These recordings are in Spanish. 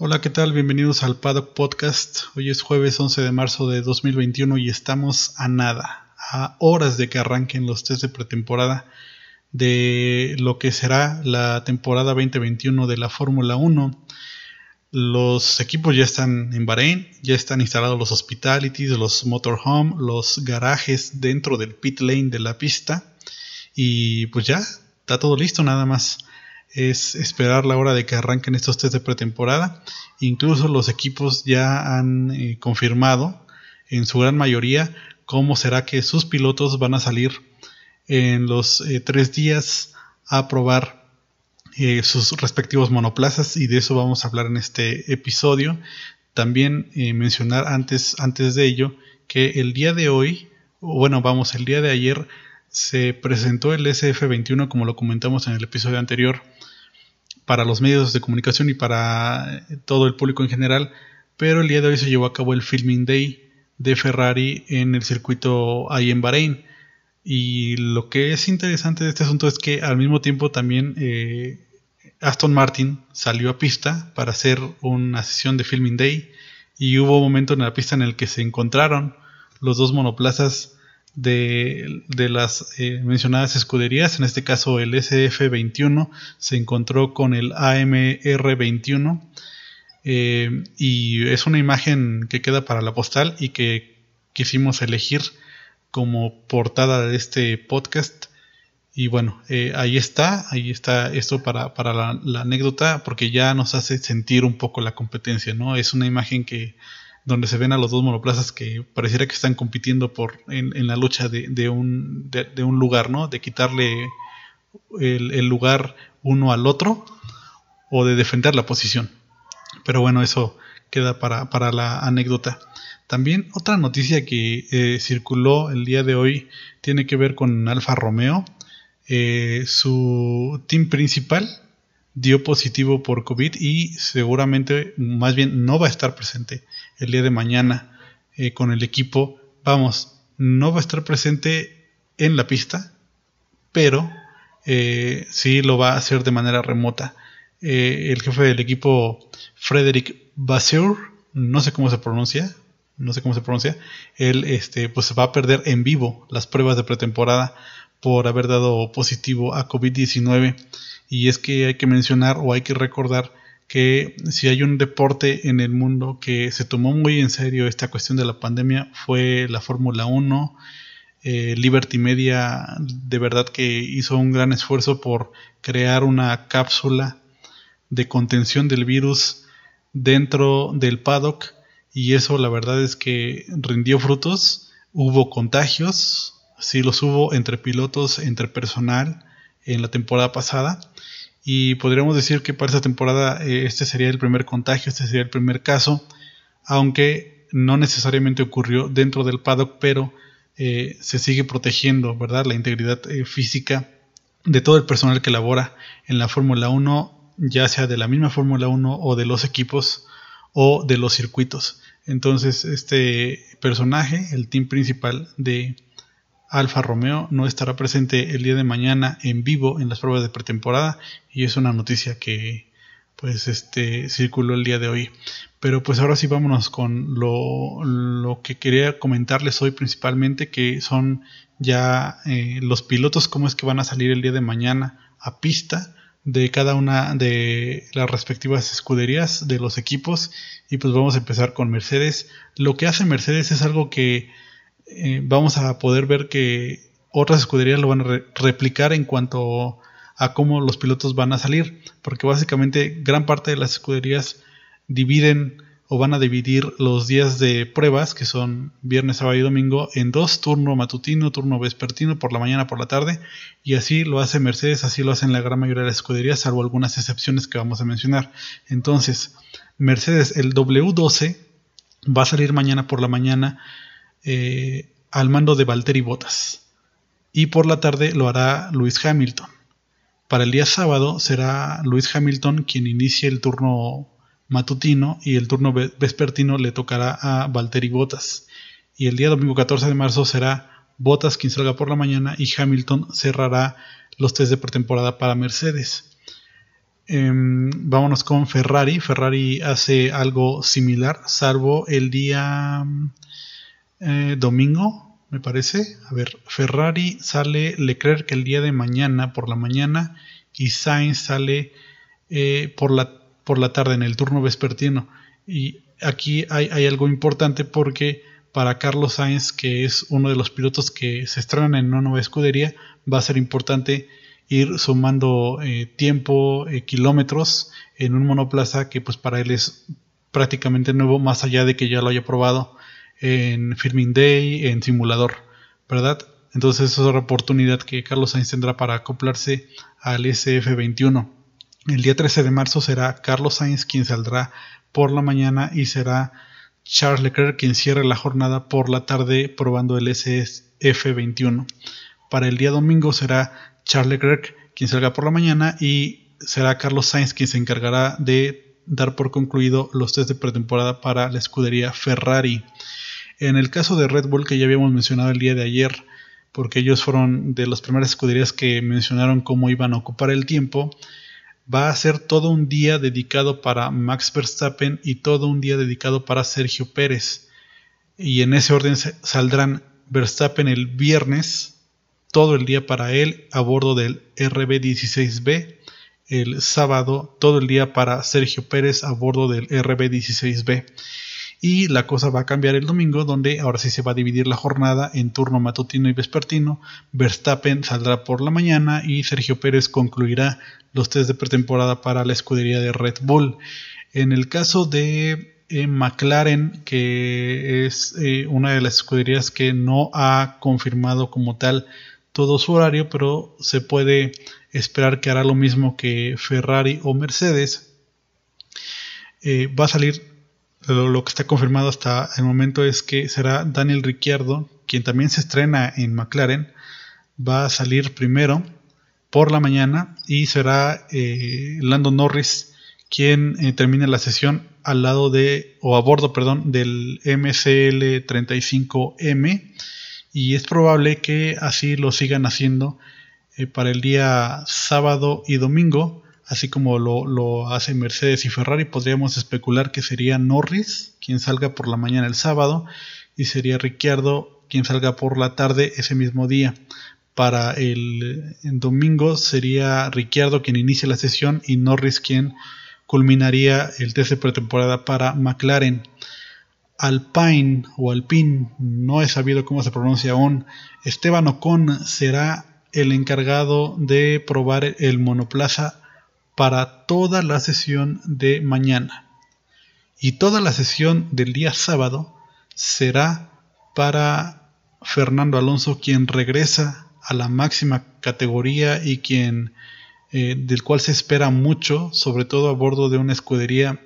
Hola, ¿qué tal? Bienvenidos al Paddock Podcast. Hoy es jueves 11 de marzo de 2021 y estamos a nada, a horas de que arranquen los test de pretemporada de lo que será la temporada 2021 de la Fórmula 1. Los equipos ya están en Bahrein, ya están instalados los hospitalities, los motorhome, los garajes dentro del pit lane de la pista y pues ya está todo listo, nada más es esperar la hora de que arranquen estos test de pretemporada. Incluso los equipos ya han eh, confirmado en su gran mayoría cómo será que sus pilotos van a salir en los eh, tres días a probar eh, sus respectivos monoplazas y de eso vamos a hablar en este episodio. También mencionar antes, antes de ello que el día de hoy, bueno, vamos, el día de ayer se presentó el SF21 como lo comentamos en el episodio anterior para los medios de comunicación y para todo el público en general, pero el día de hoy se llevó a cabo el Filming Day de Ferrari en el circuito ahí en Bahrein. Y lo que es interesante de este asunto es que al mismo tiempo también eh, Aston Martin salió a pista para hacer una sesión de Filming Day y hubo un momento en la pista en el que se encontraron los dos monoplazas de, las eh, mencionadas escuderías, en este caso el SF21 se encontró con el AMR21 eh, y es una imagen que queda para la postal y que quisimos elegir como portada de este podcast. Y bueno, eh, ahí está, ahí está esto para, la, la, anécdota, porque ya nos hace sentir un poco la competencia, ¿no? Es una imagen que donde se ven a los dos monoplazas que pareciera que están compitiendo por en, la lucha de, un, de, un, lugar, ¿no? De quitarle el, lugar uno al otro o de defender la posición. Pero bueno, eso queda para, la anécdota. También otra noticia que eh, circuló el día de hoy tiene que ver con Alfa Romeo. Eh, su team principal dio positivo por COVID y seguramente, más bien, no va a estar presente el día de mañana eh, con el equipo. Vamos, no va a estar presente en la pista, pero eh, sí lo va a hacer de manera remota. Eh, el jefe del equipo, Frederick Basseur, no sé cómo se pronuncia, no sé cómo se pronuncia, él este, pues va a perder en vivo las pruebas de pretemporada por haber dado positivo a COVID-19. Y es que hay que mencionar o hay que recordar que si hay un deporte en el mundo que se tomó muy en serio esta cuestión de la pandemia fue la Fórmula 1. Eh, Liberty Media de verdad que hizo un gran esfuerzo por crear una cápsula de contención del virus dentro del paddock y eso la verdad es que rindió frutos. Hubo contagios, sí los hubo entre pilotos, entre personal en la temporada pasada y podríamos decir que para esta temporada eh, este sería el primer contagio, este sería el primer caso, aunque no necesariamente ocurrió dentro del paddock, pero eh, se sigue protegiendo, ¿verdad? La integridad eh, física de todo el personal que labora en la Fórmula 1, ya sea de la misma Fórmula 1 o de los equipos o de los circuitos. Entonces, este personaje, el team principal de Alfa Romeo no estará presente el día de mañana en vivo en las pruebas de pretemporada y es una noticia que pues este circuló el día de hoy. Pero pues ahora sí vámonos con lo, que quería comentarles hoy principalmente que son ya eh, los pilotos cómo es que van a salir el día de mañana a pista de cada una de las respectivas escuderías de los equipos y pues vamos a empezar con Mercedes. Lo que hace Mercedes es algo que eh, vamos a poder ver que otras escuderías lo van a replicar en cuanto a cómo los pilotos van a salir, porque básicamente gran parte de las escuderías dividen o van a dividir los días de pruebas, que son viernes, sábado y domingo, en dos, turno matutino, turno vespertino, por la mañana, por la tarde, y así lo hace Mercedes, así lo hacen la gran mayoría de las escuderías, salvo algunas excepciones que vamos a mencionar. Entonces, Mercedes, el W12 va a salir mañana por la mañana eh, al mando de Valtteri Bottas. Y por la tarde lo hará Luis Hamilton. Para el día sábado será Luis Hamilton quien inicie el turno matutino y el turno vespertino le tocará a Valtteri Bottas. Y el día domingo 14 de marzo será Bottas quien salga por la mañana y Hamilton cerrará los test de pretemporada para Mercedes. Em, vámonos con Ferrari. Ferrari hace algo similar, salvo el día eh, domingo, me parece. A ver, Ferrari sale Leclerc el día de mañana por la mañana y Sainz sale eh, por, la, por la tarde en el turno vespertino. Y aquí hay, algo importante porque para Carlos Sainz, que es uno de los pilotos que se estrenan en una nueva escudería, va a ser importante ir sumando eh, tiempo, eh, kilómetros en un monoplaza que pues para él es prácticamente nuevo, más allá de que ya lo haya probado en Filming Day, en simulador, ¿verdad? Entonces esa es otra oportunidad que Carlos Sainz tendrá para acoplarse al SF21. El día 13 de marzo será Carlos Sainz quien saldrá por la mañana y será Charles Leclerc quien cierre la jornada por la tarde probando el SF21. Para el día domingo será Charles Leclerc quien salga por la mañana y será Carlos Sainz quien se encargará de dar por concluido los test de pretemporada para la escudería Ferrari. En el caso de Red Bull que ya habíamos mencionado el día de ayer, porque ellos fueron de las primeras escuderías que mencionaron cómo iban a ocupar el tiempo, va a ser todo un día dedicado para Max Verstappen y todo un día dedicado para Sergio Pérez. Y en ese orden saldrán Verstappen el viernes, todo el día para él a bordo del RB16B. El sábado, todo el día para Sergio Pérez a bordo del RB16B. Y la cosa va a cambiar el domingo, donde ahora sí se va a dividir la jornada en turno matutino y vespertino. Verstappen saldrá por la mañana y Sergio Pérez concluirá los test de pretemporada para la escudería de Red Bull. En el caso de eh, McLaren, que es eh, una de las escuderías que no ha confirmado como tal todo su horario, pero se puede esperar que hará lo mismo que Ferrari o Mercedes. Eh, va a salir lo, que está confirmado hasta el momento es que será Daniel Ricciardo, quien también se estrena en McLaren, va a salir primero por la mañana y será eh, Lando Norris quien eh, termine la sesión al lado de, o a bordo, perdón, del MCL 35M y es probable que así lo sigan haciendo eh, para el día sábado y domingo así como lo, lo hace Mercedes y Ferrari, podríamos especular que sería Norris quien salga por la mañana el sábado y sería Ricciardo quien salga por la tarde ese mismo día. Para el, domingo sería Ricciardo quien inicie la sesión y Norris quien culminaría el test de pretemporada para McLaren. Alpine o Alpine, no he sabido cómo se pronuncia aún. Esteban Ocon será el encargado de probar el monoplaza para toda la sesión de mañana. Y toda la sesión del día sábado será para Fernando Alonso, quien regresa a la máxima categoría y quien eh, del cual se espera mucho, sobre todo a bordo de una escudería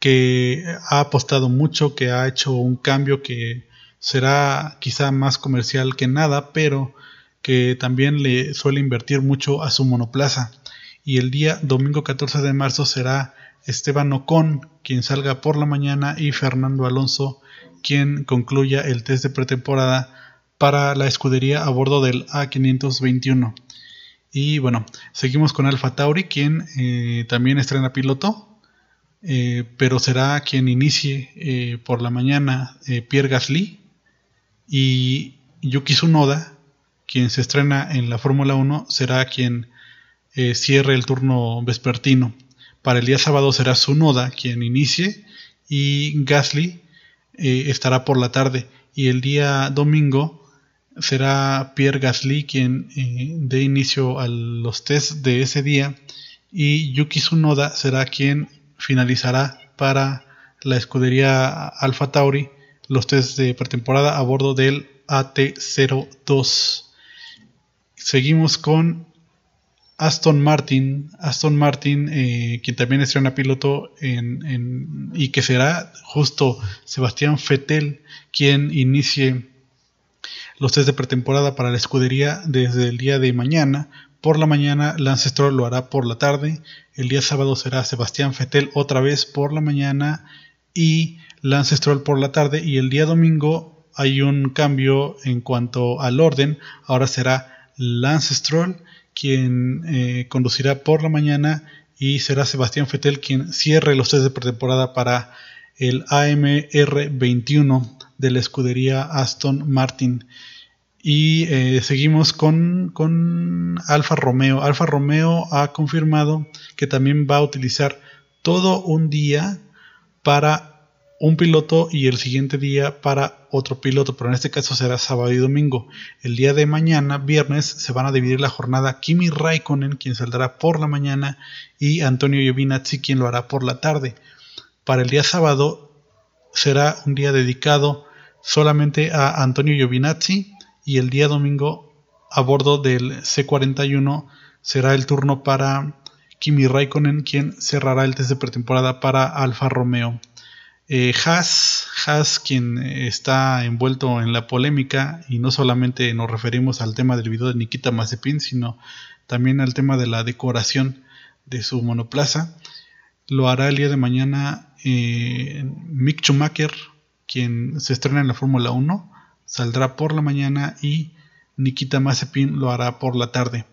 que ha apostado mucho, que ha hecho un cambio que será quizá más comercial que nada, pero que también le suele invertir mucho a su monoplaza y el día domingo 14 de marzo será Esteban Ocon quien salga por la mañana y Fernando Alonso quien concluya el test de pretemporada para la escudería a bordo del A521. Y bueno, seguimos con Alfa Tauri, quien eh, también estrena piloto, eh, pero será quien inicie eh, por la mañana Pierre Gasly y Yuki Tsunoda, quien se estrena en la Fórmula 1, será quien eh, cierre el turno vespertino. Para el día sábado será Sunoda quien inicie y Gasly eh, estará por la tarde. Y el día domingo será Pierre Gasly quien eh, dé inicio a los test de ese día y Yuki Tsunoda será quien finalizará para la escudería Alfa Tauri los test de pretemporada a bordo del AT02. Seguimos con Aston Martin, Aston Martin, eh, quien también estrena piloto en, y que será justo Sebastián Fettel quien inicie los test de pretemporada para la escudería desde el día de mañana. Por la mañana Lance Stroll lo hará por la tarde. El día sábado será Sebastián Fettel otra vez por la mañana y Lance Stroll por la tarde. Y el día domingo hay un cambio en cuanto al orden. Ahora será Lance Stroll quien eh, conducirá por la mañana y será Sebastián Fetel quien cierre los test de pretemporada para el AMR 21 de la escudería Aston Martin. Y eh, seguimos con, con Alfa Romeo. Alfa Romeo ha confirmado que también va a utilizar todo un día para un piloto y el siguiente día para otro piloto, pero en este caso será sábado y domingo. El día de mañana, viernes, se van a dividir la jornada Kimi Raikkonen, quien saldrá por la mañana, y Antonio Giovinazzi, quien lo hará por la tarde. Para el día sábado será un día dedicado solamente a Antonio Giovinazzi y el día domingo a bordo del C41 será el turno para Kimi Raikkonen, quien cerrará el test de pretemporada para Alfa Romeo. Eh, Haas, quien está envuelto en la polémica, y no solamente nos referimos al tema del video de Nikita Mazepin, sino también al tema de la decoración de su monoplaza, lo hará el día de mañana eh, Mick Schumacher, quien se estrena en la Fórmula 1, saldrá por la mañana y Nikita Mazepin lo hará por la tarde.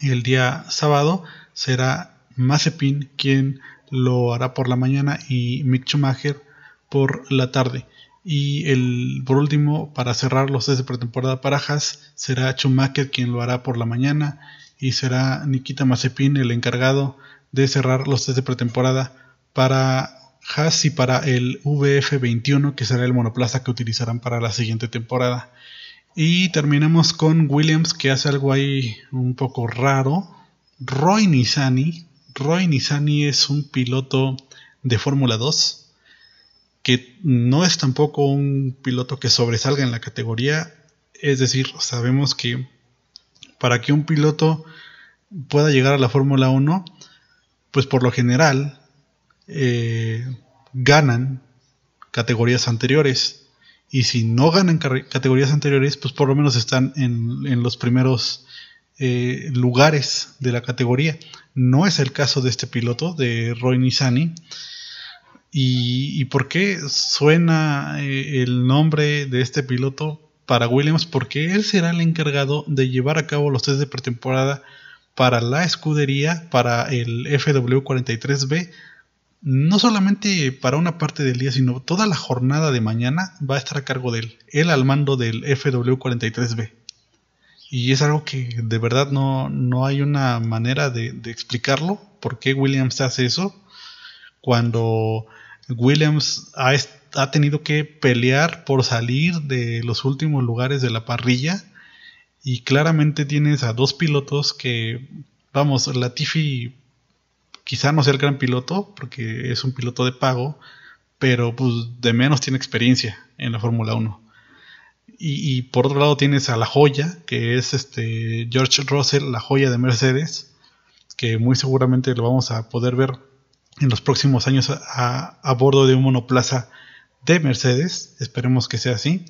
El día sábado será Mazepin quien lo hará por la mañana y Mick Schumacher por la tarde. Y el, por último, para cerrar los test de pretemporada para Haas, será Schumacher quien lo hará por la mañana y será Nikita Mazepin el encargado de cerrar los test de pretemporada para Haas y para el VF21 que será el monoplaza que utilizarán para la siguiente temporada. Y terminamos con Williams que hace algo ahí un poco raro. Roy Nissani Roy Nissani es un piloto de Fórmula 2 que no es tampoco un piloto que sobresalga en la categoría. Es decir, sabemos que para que un piloto pueda llegar a la Fórmula 1, pues por lo general eh, ganan categorías anteriores. Y si no ganan categorías anteriores, pues por lo menos están en los primeros eh, lugares de la categoría. No es el caso de este piloto, de Roy Nissani. ¿Y, por qué suena eh, el nombre de este piloto para Williams? Porque él será el encargado de llevar a cabo los test de pretemporada para la escudería, para el FW43B, no solamente para una parte del día, sino toda la jornada de mañana va a estar a cargo de él, él al mando del FW43B. Y es algo que de verdad no, no hay una manera de, explicarlo. ¿Por qué Williams hace eso? Cuando Williams ha, ha, tenido que pelear por salir de los últimos lugares de la parrilla. Y claramente tienes a dos pilotos que, vamos, Latifi quizá no sea el gran piloto, porque es un piloto de pago, pero pues de menos tiene experiencia en la Fórmula 1. Y, por otro lado tienes a la joya, que es este George Russell, la joya de Mercedes, que muy seguramente lo vamos a poder ver en los próximos años a, bordo de un monoplaza de Mercedes. Esperemos que sea así.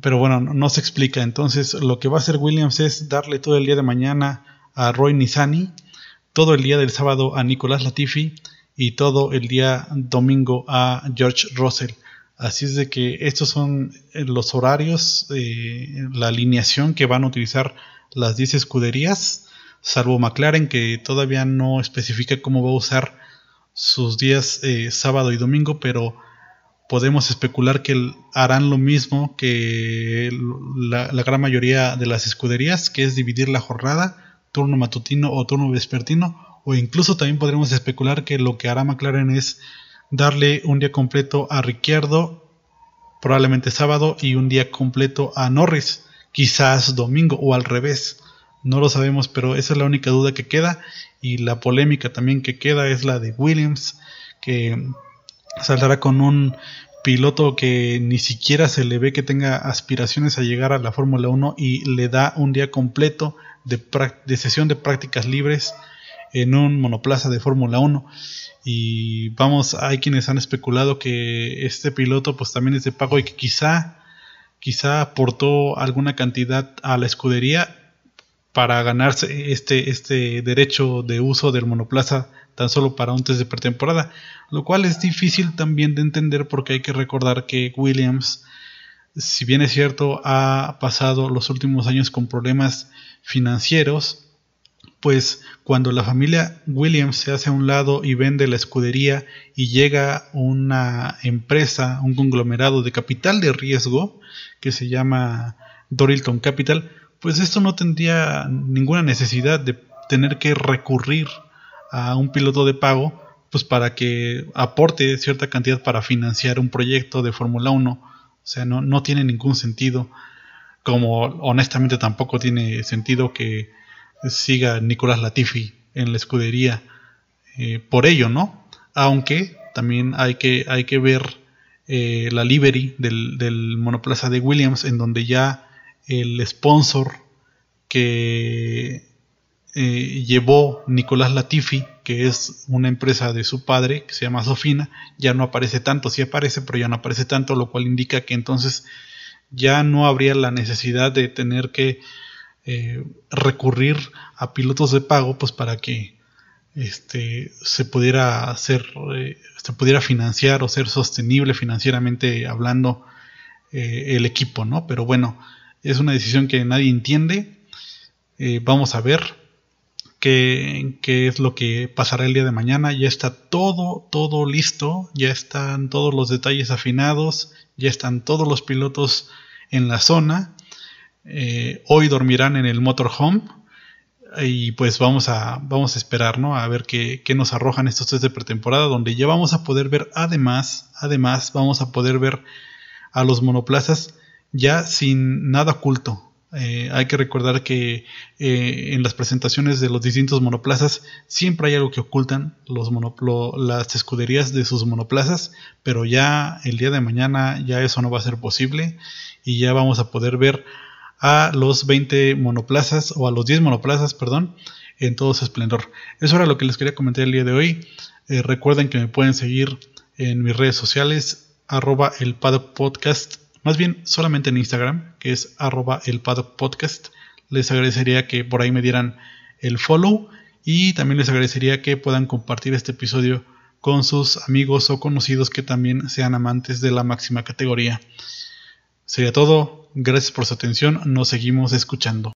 Pero bueno, no, se explica. Entonces lo que va a hacer Williams es darle todo el día de mañana a Roy Nizani, todo el día del sábado a Nicolás Latifi y todo el día domingo a George Russell. Así es de que estos son eh, los horarios, eh, la alineación que van a utilizar las 10 escuderías, salvo McLaren que todavía no especifica cómo va a usar sus días eh, sábado y domingo, pero podemos especular que harán lo mismo que la, la, gran mayoría de las escuderías, que es dividir la jornada, turno matutino o turno vespertino, o incluso también podremos especular que lo que hará McLaren es darle un día completo a Ricciardo, probablemente sábado, y un día completo a Norris, quizás domingo o al revés. No lo sabemos, pero esa es la única duda que queda. Y la polémica también que queda es la de Williams, que saldrá con un piloto que ni siquiera se le ve que tenga aspiraciones a llegar a la Fórmula 1 y le da un día completo de, de sesión de prácticas libres en un monoplaza de Fórmula 1 y vamos, hay quienes han especulado que este piloto pues también es de pago y que quizá, quizá aportó alguna cantidad a la escudería para ganarse este, este derecho de uso del monoplaza tan solo para un test de pretemporada, lo cual es difícil también de entender porque hay que recordar que Williams si bien es cierto, ha pasado los últimos años con problemas financieros, pues cuando la familia Williams se hace a un lado y vende la escudería y llega una empresa, un conglomerado de capital de riesgo que se llama Dorilton Capital, pues esto no tendría ninguna necesidad de tener que recurrir a un piloto de pago pues para que aporte cierta cantidad para financiar un proyecto de Fórmula 1 o sea, no, no tiene ningún sentido. Como honestamente tampoco tiene sentido que siga Nicolás Latifi en la escudería eh, por ello, ¿no? Aunque también hay que, hay que ver eh, la livery del, del, monoplaza de Williams, en donde ya el sponsor que eh, llevó Nicolás Latifi, que es una empresa de su padre, que se llama Sofina, ya no aparece tanto, sí aparece, pero ya no aparece tanto, lo cual indica que entonces ya no habría la necesidad de tener que eh, recurrir a pilotos de pago, pues para que este, se pudiera hacer, eh, se pudiera financiar o ser sostenible financieramente hablando el equipo, ¿no? Pero bueno, es una decisión que nadie entiende. vamos a ver, qué, es lo que pasará el día de mañana. Ya está todo, todo listo, ya están todos los detalles afinados, ya están todos los pilotos en la zona. Eh, hoy dormirán en el motorhome y pues vamos a, vamos a esperar, ¿no? A ver qué, qué, nos arrojan estos test de pretemporada, donde ya vamos a poder ver, además, además, vamos a poder ver a los monoplazas ya sin nada oculto. Eh, hay que recordar que eh, en las presentaciones de los distintos monoplazas siempre hay algo que ocultan las escuderías de sus monoplazas, pero ya el día de mañana ya eso no va a ser posible y ya vamos a poder ver a los 20 monoplazas o a los 10 monoplazas, perdón, en todo su esplendor. Eso era lo que les quería comentar el día de hoy. Eh, recuerden que me pueden seguir en mis redes sociales, arroba el paddock podcast más bien solamente en Instagram, que es arroba el paddock podcast. Les agradecería que por ahí me dieran el follow y también les agradecería que puedan compartir este episodio con sus amigos o conocidos que también sean amantes de la máxima categoría. Sería todo, gracias por su atención, nos seguimos escuchando.